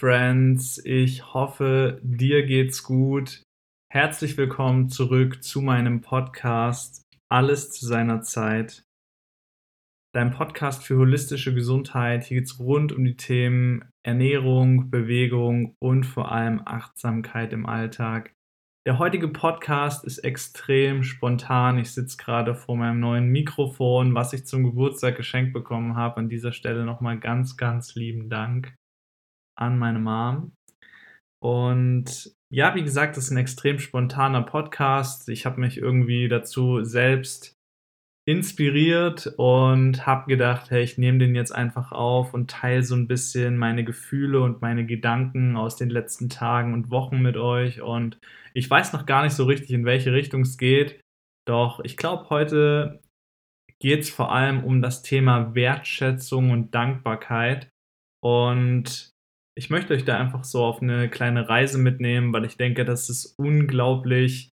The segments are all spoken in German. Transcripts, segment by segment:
Friends, ich hoffe, dir geht's gut. Herzlich willkommen zurück zu meinem Podcast Alles zu seiner Zeit. Dein Podcast für holistische Gesundheit. Hier geht's rund um die Themen Ernährung, Bewegung und vor allem Achtsamkeit im Alltag. Der heutige Podcast ist extrem spontan. Ich sitze gerade vor meinem neuen Mikrofon, was ich zum Geburtstag geschenkt bekommen habe. An dieser Stelle nochmal ganz, ganz lieben Dank an meine Mom. Und ja, wie gesagt, das ist ein extrem spontaner Podcast. Ich habe mich irgendwie dazu selbst inspiriert und habe gedacht, hey, ich nehme den jetzt einfach auf und teile so ein bisschen meine Gefühle und meine Gedanken aus den letzten Tagen und Wochen mit euch. Und ich weiß noch gar nicht so richtig, in welche Richtung es geht. Doch ich glaube, heute geht es vor allem um das Thema Wertschätzung und Dankbarkeit. Und ich möchte euch da einfach so auf eine kleine Reise mitnehmen, weil ich denke, dass es unglaublich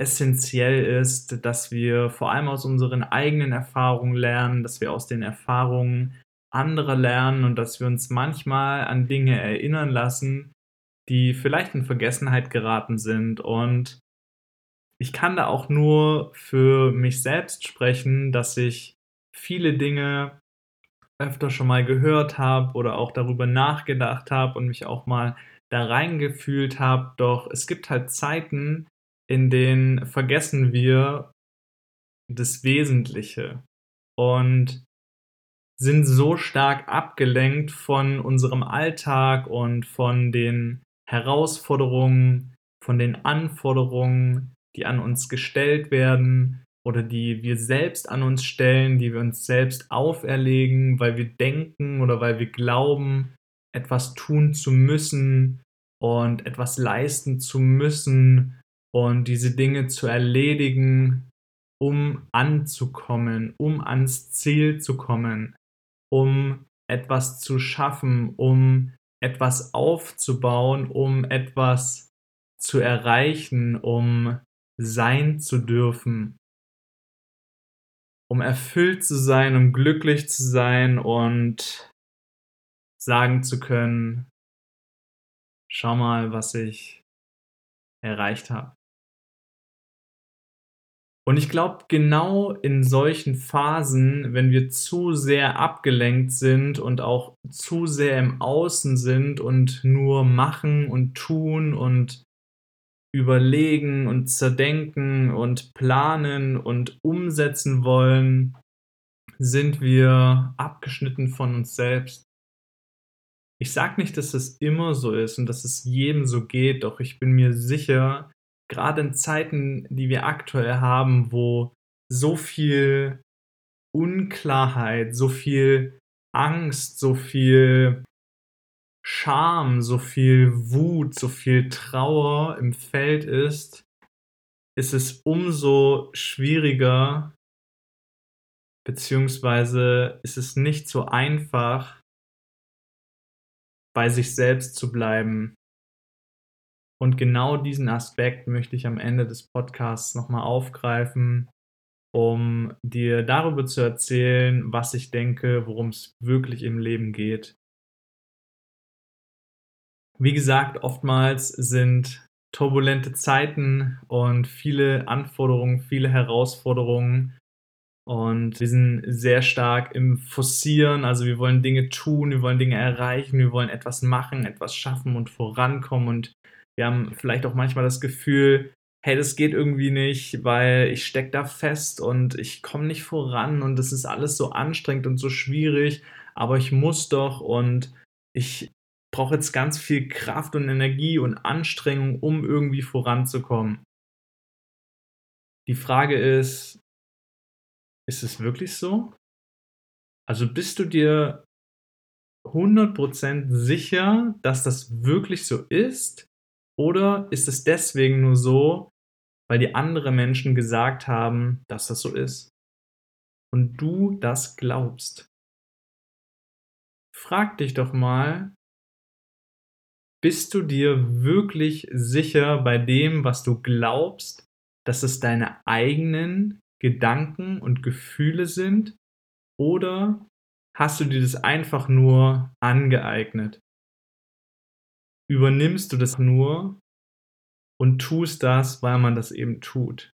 essentiell ist, dass wir vor allem aus unseren eigenen Erfahrungen lernen, dass wir aus den Erfahrungen anderer lernen und dass wir uns manchmal an Dinge erinnern lassen, die vielleicht in Vergessenheit geraten sind. Und ich kann da auch nur für mich selbst sprechen, dass ich viele Dinge öfter schon mal gehört habe oder auch darüber nachgedacht habe und mich auch mal da reingefühlt habe. Doch es gibt halt Zeiten, in denen vergessen wir das Wesentliche und sind so stark abgelenkt von unserem Alltag und von den Herausforderungen, von den Anforderungen, die an uns gestellt werden, oder die wir selbst an uns stellen, die wir uns selbst auferlegen, weil wir denken oder weil wir glauben, etwas tun zu müssen und etwas leisten zu müssen und diese Dinge zu erledigen, um anzukommen, um ans Ziel zu kommen, um etwas zu schaffen, um etwas aufzubauen, um etwas zu erreichen, um sein zu dürfen um erfüllt zu sein, um glücklich zu sein und sagen zu können, schau mal, was ich erreicht habe. Und ich glaube, genau in solchen Phasen, wenn wir zu sehr abgelenkt sind und auch zu sehr im Außen sind und nur machen und tun und überlegen und zerdenken und planen und umsetzen wollen, sind wir abgeschnitten von uns selbst. Ich sage nicht, dass es immer so ist und dass es jedem so geht, doch ich bin mir sicher, gerade in Zeiten, die wir aktuell haben, wo so viel Unklarheit, so viel Angst, so viel Scham, so viel Wut, so viel Trauer im Feld ist, ist es umso schwieriger, beziehungsweise ist es nicht so einfach, bei sich selbst zu bleiben. Und genau diesen Aspekt möchte ich am Ende des Podcasts nochmal aufgreifen, um dir darüber zu erzählen, was ich denke, worum es wirklich im Leben geht. Wie gesagt, oftmals sind turbulente Zeiten und viele Anforderungen, viele Herausforderungen. Und wir sind sehr stark im Forcieren, also wir wollen Dinge tun, wir wollen Dinge erreichen, wir wollen etwas machen, etwas schaffen und vorankommen. Und wir haben vielleicht auch manchmal das Gefühl, hey, das geht irgendwie nicht, weil ich stecke da fest und ich komme nicht voran und das ist alles so anstrengend und so schwierig, aber ich muss doch und ich brauche jetzt ganz viel Kraft und Energie und Anstrengung, um irgendwie voranzukommen. Die Frage ist, ist es wirklich so? Also bist du dir 100% sicher, dass das wirklich so ist? Oder ist es deswegen nur so, weil die anderen Menschen gesagt haben, dass das so ist? Und du das glaubst? Frag dich doch mal, bist du dir wirklich sicher bei dem, was du glaubst, dass es deine eigenen Gedanken und Gefühle sind? Oder hast du dir das einfach nur angeeignet? übernimmst du das nur und tust das, weil man das eben tut.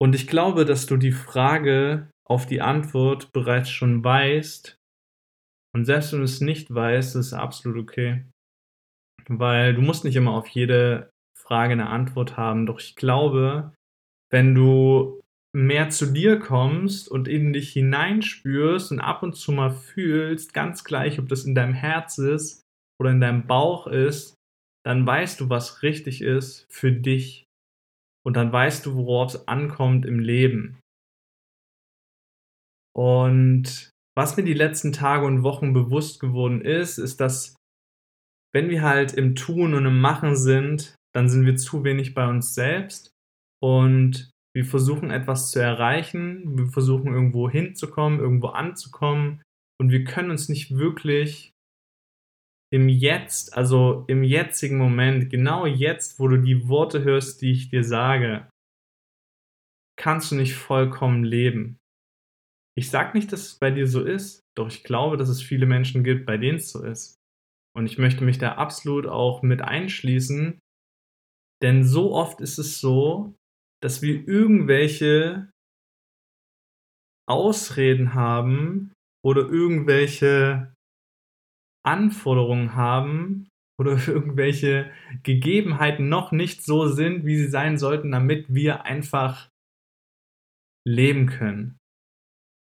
Und ich glaube, dass du die Frage auf die Antwort bereits schon weißt. Und selbst wenn du es nicht weißt, ist es absolut okay. Weil du musst nicht immer auf jede Frage eine Antwort haben. Doch ich glaube, wenn du mehr zu dir kommst und in dich hineinspürst und ab und zu mal fühlst, ganz gleich, ob das in deinem Herz ist oder in deinem Bauch ist, dann weißt du, was richtig ist für dich. Und dann weißt du, worauf es ankommt im Leben. Und was mir die letzten Tage und Wochen bewusst geworden ist, ist, dass wenn wir halt im Tun und im Machen sind, dann sind wir zu wenig bei uns selbst und wir versuchen etwas zu erreichen, wir versuchen irgendwo hinzukommen, irgendwo anzukommen und wir können uns nicht wirklich im Jetzt, also im jetzigen Moment, genau jetzt, wo du die Worte hörst, die ich dir sage, kannst du nicht vollkommen leben. Ich sage nicht, dass es bei dir so ist, doch ich glaube, dass es viele Menschen gibt, bei denen es so ist. Und ich möchte mich da absolut auch mit einschließen, denn so oft ist es so, dass wir irgendwelche Ausreden haben oder irgendwelche Anforderungen haben oder irgendwelche Gegebenheiten noch nicht so sind, wie sie sein sollten, damit wir einfach leben können.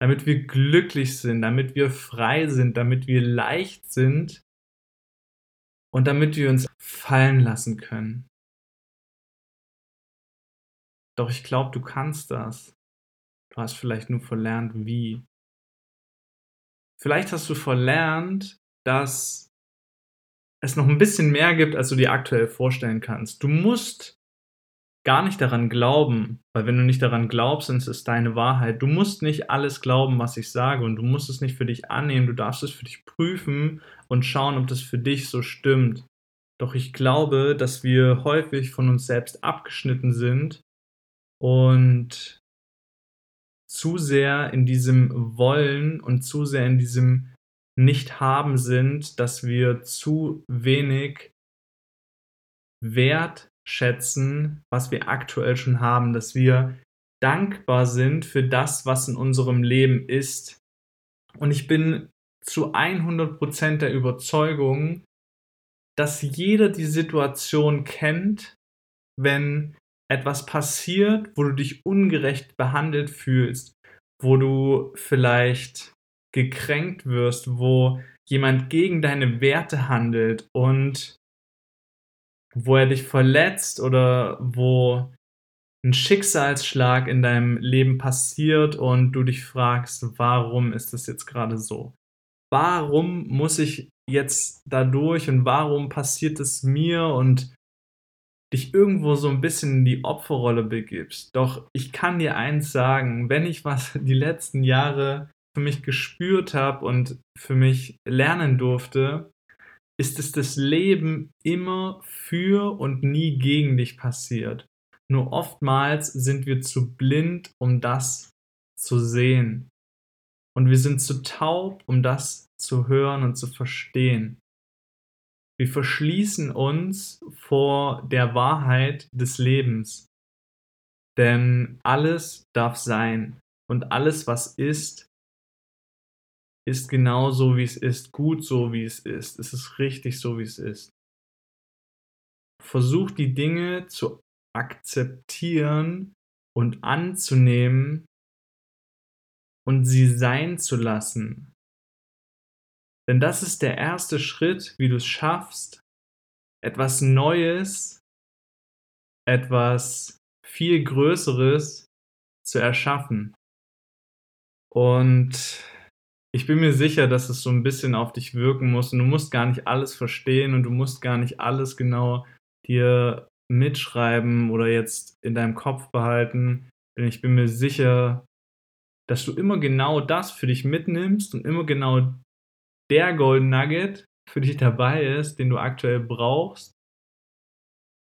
Damit wir glücklich sind, damit wir frei sind, damit wir leicht sind und damit wir uns fallen lassen können. Doch ich glaube, du kannst das. Du hast vielleicht nur verlernt, wie. Vielleicht hast du verlernt, dass es noch ein bisschen mehr gibt, als du dir aktuell vorstellen kannst. Du musst gar nicht daran glauben, weil wenn du nicht daran glaubst, dann ist es deine Wahrheit. Du musst nicht alles glauben, was ich sage und du musst es nicht für dich annehmen. Du darfst es für dich prüfen und schauen, ob das für dich so stimmt. Doch ich glaube, dass wir häufig von uns selbst abgeschnitten sind und zu sehr in diesem Wollen und zu sehr in diesem Nicht-Haben sind, dass wir zu wenig Wert schätzen, was wir aktuell schon haben, dass wir dankbar sind für das, was in unserem Leben ist. Und ich bin zu 100% der Überzeugung, dass jeder die Situation kennt, wenn etwas passiert, wo du dich ungerecht behandelt fühlst, wo du vielleicht gekränkt wirst, wo jemand gegen deine Werte handelt und wo er dich verletzt oder wo ein Schicksalsschlag in deinem Leben passiert und du dich fragst, warum ist das jetzt gerade so? Warum muss ich jetzt dadurch und warum passiert es mir und dich irgendwo so ein bisschen in die Opferrolle begibst. Doch ich kann dir eins sagen, wenn ich was die letzten Jahre für mich gespürt habe und für mich lernen durfte, ist es das Leben immer für und nie gegen dich passiert. Nur oftmals sind wir zu blind, um das zu sehen. Und wir sind zu taub, um das zu hören und zu verstehen. Wir verschließen uns vor der Wahrheit des Lebens. Denn alles darf sein und alles, was ist, ist genau so, wie es ist, gut so, wie es ist. Es ist richtig so, wie es ist. Versuch die Dinge zu akzeptieren und anzunehmen und sie sein zu lassen. Denn das ist der erste Schritt, wie du es schaffst, etwas Neues, etwas viel Größeres zu erschaffen. Und ich bin mir sicher, dass es so ein bisschen auf dich wirken muss und du musst gar nicht alles verstehen und du musst gar nicht alles genau dir mitschreiben oder jetzt in deinem Kopf behalten. Denn ich bin mir sicher, dass du immer genau das für dich mitnimmst und immer genau der Golden Nugget für dich dabei ist, den du aktuell brauchst,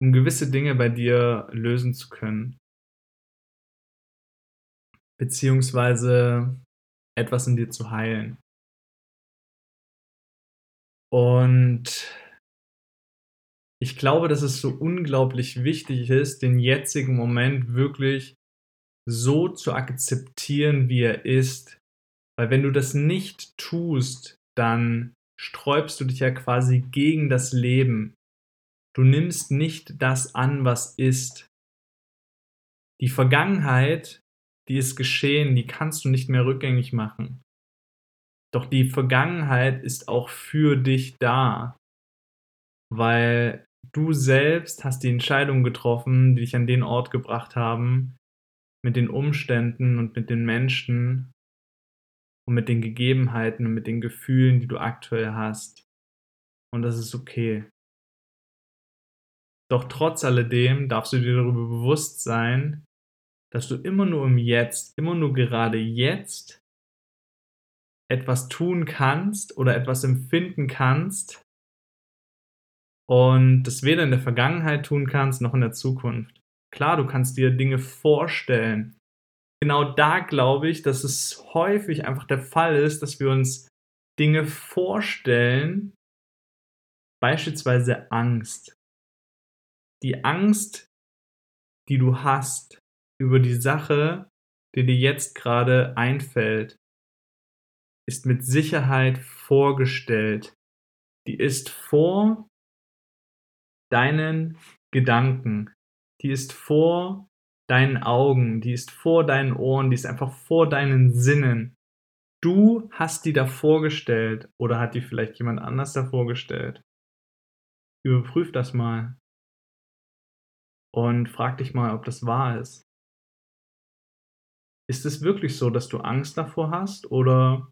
um gewisse Dinge bei dir lösen zu können. Beziehungsweise etwas in dir zu heilen. Und ich glaube, dass es so unglaublich wichtig ist, den jetzigen Moment wirklich so zu akzeptieren, wie er ist. Weil wenn du das nicht tust, dann sträubst du dich ja quasi gegen das Leben. Du nimmst nicht das an, was ist. Die Vergangenheit, die ist geschehen, die kannst du nicht mehr rückgängig machen. Doch die Vergangenheit ist auch für dich da, weil du selbst hast die Entscheidung getroffen, die dich an den Ort gebracht haben, mit den Umständen und mit den Menschen und mit den Gegebenheiten und mit den Gefühlen, die du aktuell hast. Und das ist okay. Doch trotz alledem darfst du dir darüber bewusst sein, dass du immer nur im Jetzt, immer nur gerade jetzt etwas tun kannst oder etwas empfinden kannst und das weder in der Vergangenheit tun kannst noch in der Zukunft. Klar, du kannst dir Dinge vorstellen. Genau da glaube ich, dass es häufig einfach der Fall ist, dass wir uns Dinge vorstellen, beispielsweise Angst. Die Angst, die du hast über die Sache, die dir jetzt gerade einfällt, ist mit Sicherheit vorgestellt. Die ist vor deinen Gedanken. Die ist vor deinen Augen, die ist vor deinen Ohren, die ist einfach vor deinen Sinnen. Du hast die da vorgestellt oder hat die vielleicht jemand anders da vorgestellt? Überprüf das mal und frag dich mal, ob das wahr ist. Ist es wirklich so, dass du Angst davor hast oder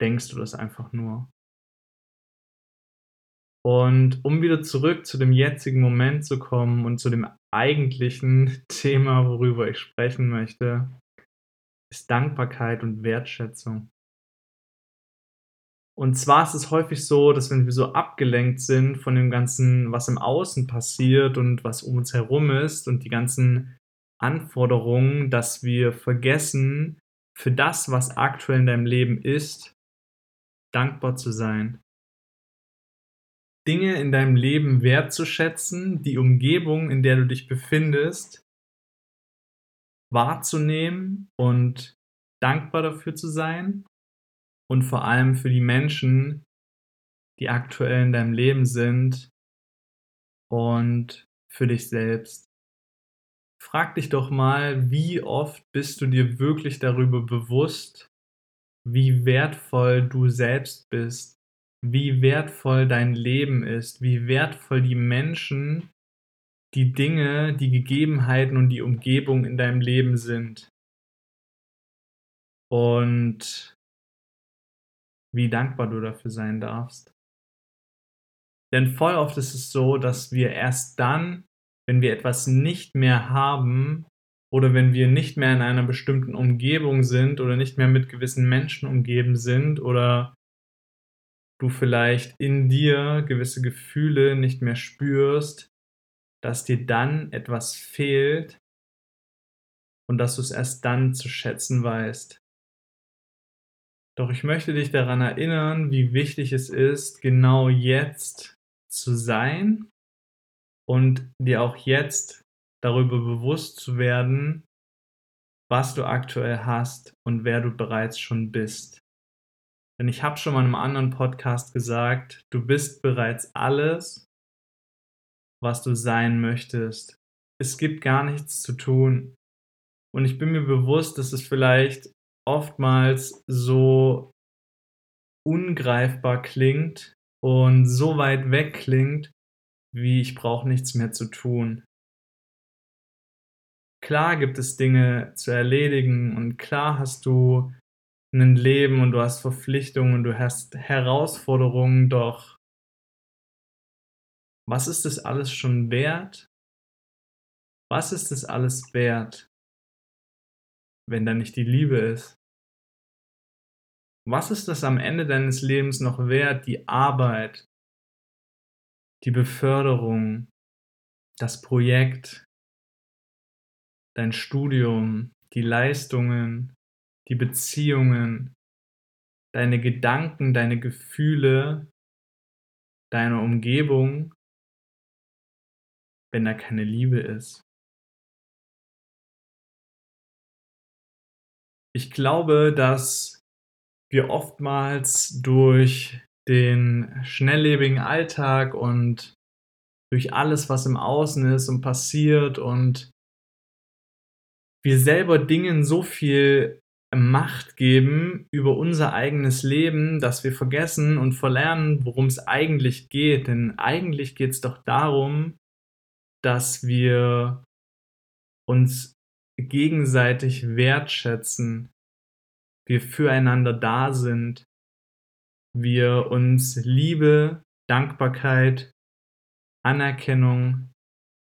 denkst du das einfach nur? Und um wieder zurück zu dem jetzigen Moment zu kommen und zu dem eigentlichen Thema, worüber ich sprechen möchte, ist Dankbarkeit und Wertschätzung. Und zwar ist es häufig so, dass wenn wir so abgelenkt sind von dem Ganzen, was im Außen passiert und was um uns herum ist und die ganzen Anforderungen, dass wir vergessen, für das, was aktuell in deinem Leben ist, dankbar zu sein. Dinge in deinem Leben wertzuschätzen, die Umgebung, in der du dich befindest, wahrzunehmen und dankbar dafür zu sein und vor allem für die Menschen, die aktuell in deinem Leben sind und für dich selbst. Frag dich doch mal, wie oft bist du dir wirklich darüber bewusst, wie wertvoll du selbst bist wie wertvoll dein Leben ist, wie wertvoll die Menschen, die Dinge, die Gegebenheiten und die Umgebung in deinem Leben sind. Und wie dankbar du dafür sein darfst. Denn voll oft ist es so, dass wir erst dann, wenn wir etwas nicht mehr haben oder wenn wir nicht mehr in einer bestimmten Umgebung sind oder nicht mehr mit gewissen Menschen umgeben sind oder du vielleicht in dir gewisse Gefühle nicht mehr spürst, dass dir dann etwas fehlt und dass du es erst dann zu schätzen weißt. Doch ich möchte dich daran erinnern, wie wichtig es ist, genau jetzt zu sein und dir auch jetzt darüber bewusst zu werden, was du aktuell hast und wer du bereits schon bist. Denn ich habe schon mal in einem anderen Podcast gesagt, du bist bereits alles, was du sein möchtest. Es gibt gar nichts zu tun. Und ich bin mir bewusst, dass es vielleicht oftmals so ungreifbar klingt und so weit weg klingt, wie ich brauche nichts mehr zu tun. Klar gibt es Dinge zu erledigen und klar hast du ein Leben und du hast Verpflichtungen und du hast Herausforderungen, doch was ist das alles schon wert? Was ist das alles wert, wenn da nicht die Liebe ist? Was ist das am Ende deines Lebens noch wert? Die Arbeit, die Beförderung, das Projekt, dein Studium, die Leistungen, die Beziehungen, deine Gedanken, deine Gefühle, deine Umgebung, wenn da keine Liebe ist. Ich glaube, dass wir oftmals durch den schnelllebigen Alltag und durch alles, was im Außen ist und passiert und wir selber Dingen so viel Macht geben über unser eigenes Leben, dass wir vergessen und verlernen, worum es eigentlich geht. Denn eigentlich geht es doch darum, dass wir uns gegenseitig wertschätzen, wir füreinander da sind, wir uns Liebe, Dankbarkeit, Anerkennung,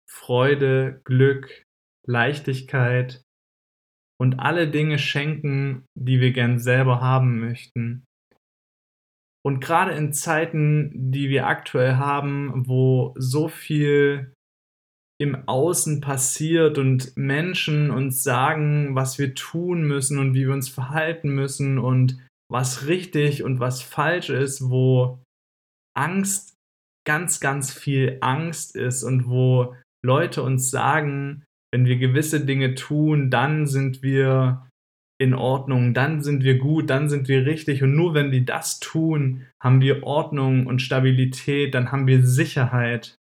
Freude, Glück, Leichtigkeit und alle Dinge schenken, die wir gern selber haben möchten. Und gerade in Zeiten, die wir aktuell haben, wo so viel im Außen passiert und Menschen uns sagen, was wir tun müssen und wie wir uns verhalten müssen und was richtig und was falsch ist, wo Angst ganz, ganz viel Angst ist und wo Leute uns sagen, wenn wir gewisse Dinge tun, dann sind wir in Ordnung, dann sind wir gut, dann sind wir richtig. Und nur wenn die das tun, haben wir Ordnung und Stabilität, dann haben wir Sicherheit.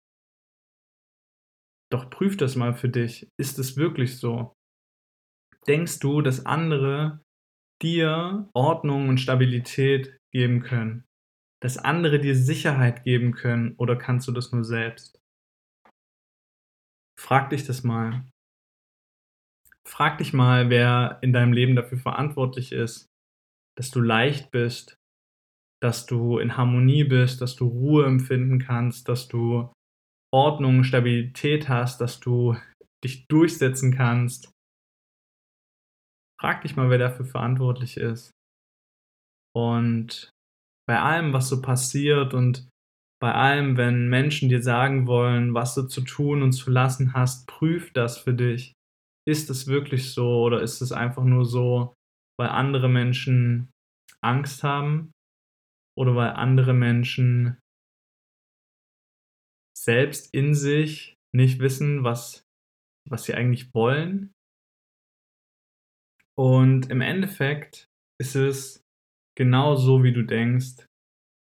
Doch prüf das mal für dich. Ist es wirklich so? Denkst du, dass andere dir Ordnung und Stabilität geben können? Dass andere dir Sicherheit geben können oder kannst du das nur selbst? Frag dich das mal. Frag dich mal, wer in deinem Leben dafür verantwortlich ist, dass du leicht bist, dass du in Harmonie bist, dass du Ruhe empfinden kannst, dass du Ordnung, Stabilität hast, dass du dich durchsetzen kannst. Frag dich mal, wer dafür verantwortlich ist. Und bei allem, was so passiert und bei allem, wenn Menschen dir sagen wollen, was du zu tun und zu lassen hast, prüf das für dich ist es wirklich so oder ist es einfach nur so, weil andere Menschen Angst haben oder weil andere Menschen selbst in sich nicht wissen, was, was sie eigentlich wollen. Und im Endeffekt ist es genau so, wie du denkst,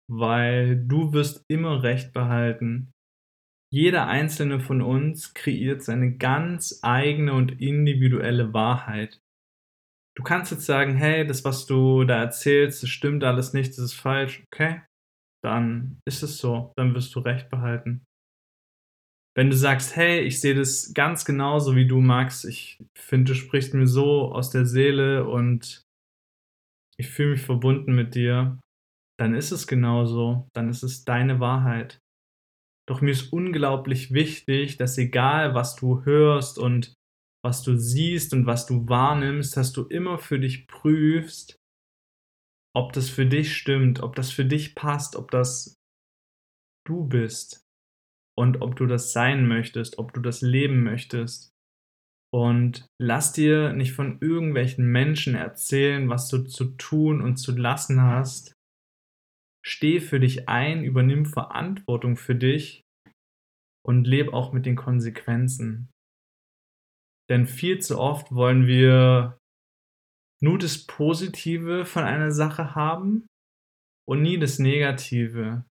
weil du wirst immer recht behalten jeder einzelne von uns kreiert seine ganz eigene und individuelle Wahrheit. Du kannst jetzt sagen, hey, das, was du da erzählst, das stimmt alles nicht, das ist falsch. Okay, dann ist es so, dann wirst du recht behalten. Wenn du sagst, hey, ich sehe das ganz genauso wie du, Max, ich finde, du sprichst mir so aus der Seele und ich fühle mich verbunden mit dir, dann ist es genauso, dann ist es deine Wahrheit. Doch mir ist unglaublich wichtig, dass egal was du hörst und was du siehst und was du wahrnimmst, dass du immer für dich prüfst, ob das für dich stimmt, ob das für dich passt, ob das du bist und ob du das sein möchtest, ob du das leben möchtest. Und lass dir nicht von irgendwelchen Menschen erzählen, was du zu tun und zu lassen hast, Steh für dich ein, übernimm Verantwortung für dich und leb auch mit den Konsequenzen. Denn viel zu oft wollen wir nur das Positive von einer Sache haben und nie das Negative.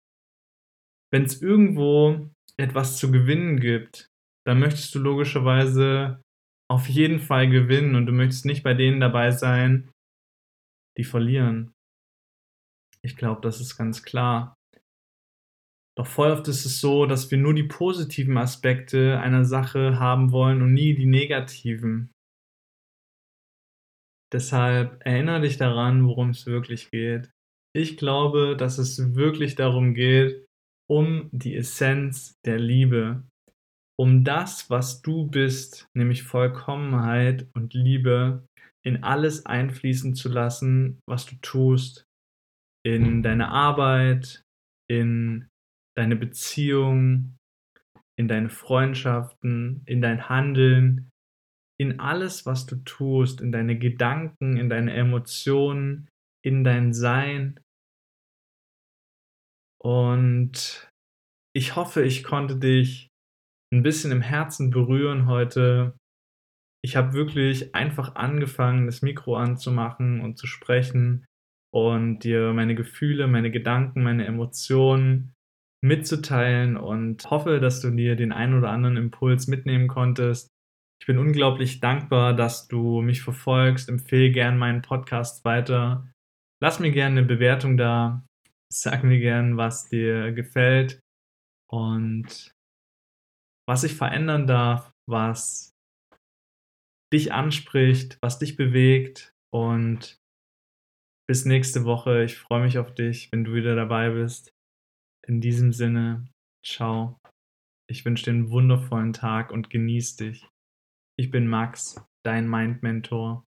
Wenn es irgendwo etwas zu gewinnen gibt, dann möchtest du logischerweise auf jeden Fall gewinnen und du möchtest nicht bei denen dabei sein, die verlieren. Ich glaube, das ist ganz klar. Doch voll oft ist es so, dass wir nur die positiven Aspekte einer Sache haben wollen und nie die negativen. Deshalb erinnere dich daran, worum es wirklich geht. Ich glaube, dass es wirklich darum geht, um die Essenz der Liebe, um das, was du bist, nämlich Vollkommenheit und Liebe, in alles einfließen zu lassen, was du tust, in deine Arbeit, in deine Beziehung, in deine Freundschaften, in dein Handeln, in alles, was du tust, in deine Gedanken, in deine Emotionen, in dein Sein. Und ich hoffe, ich konnte dich ein bisschen im Herzen berühren heute. Ich habe wirklich einfach angefangen, das Mikro anzumachen und zu sprechen und dir meine Gefühle, meine Gedanken, meine Emotionen mitzuteilen und hoffe, dass du dir den einen oder anderen Impuls mitnehmen konntest. Ich bin unglaublich dankbar, dass du mich verfolgst. Empfehle gern meinen Podcast weiter. Lass mir gerne eine Bewertung da. Sag mir gern, was dir gefällt und was ich verändern darf, was dich anspricht, was dich bewegt und bis nächste Woche. Ich freue mich auf dich, wenn du wieder dabei bist. In diesem Sinne, ciao. Ich wünsche dir einen wundervollen Tag und genieß dich. Ich bin Max, dein Mind Mentor.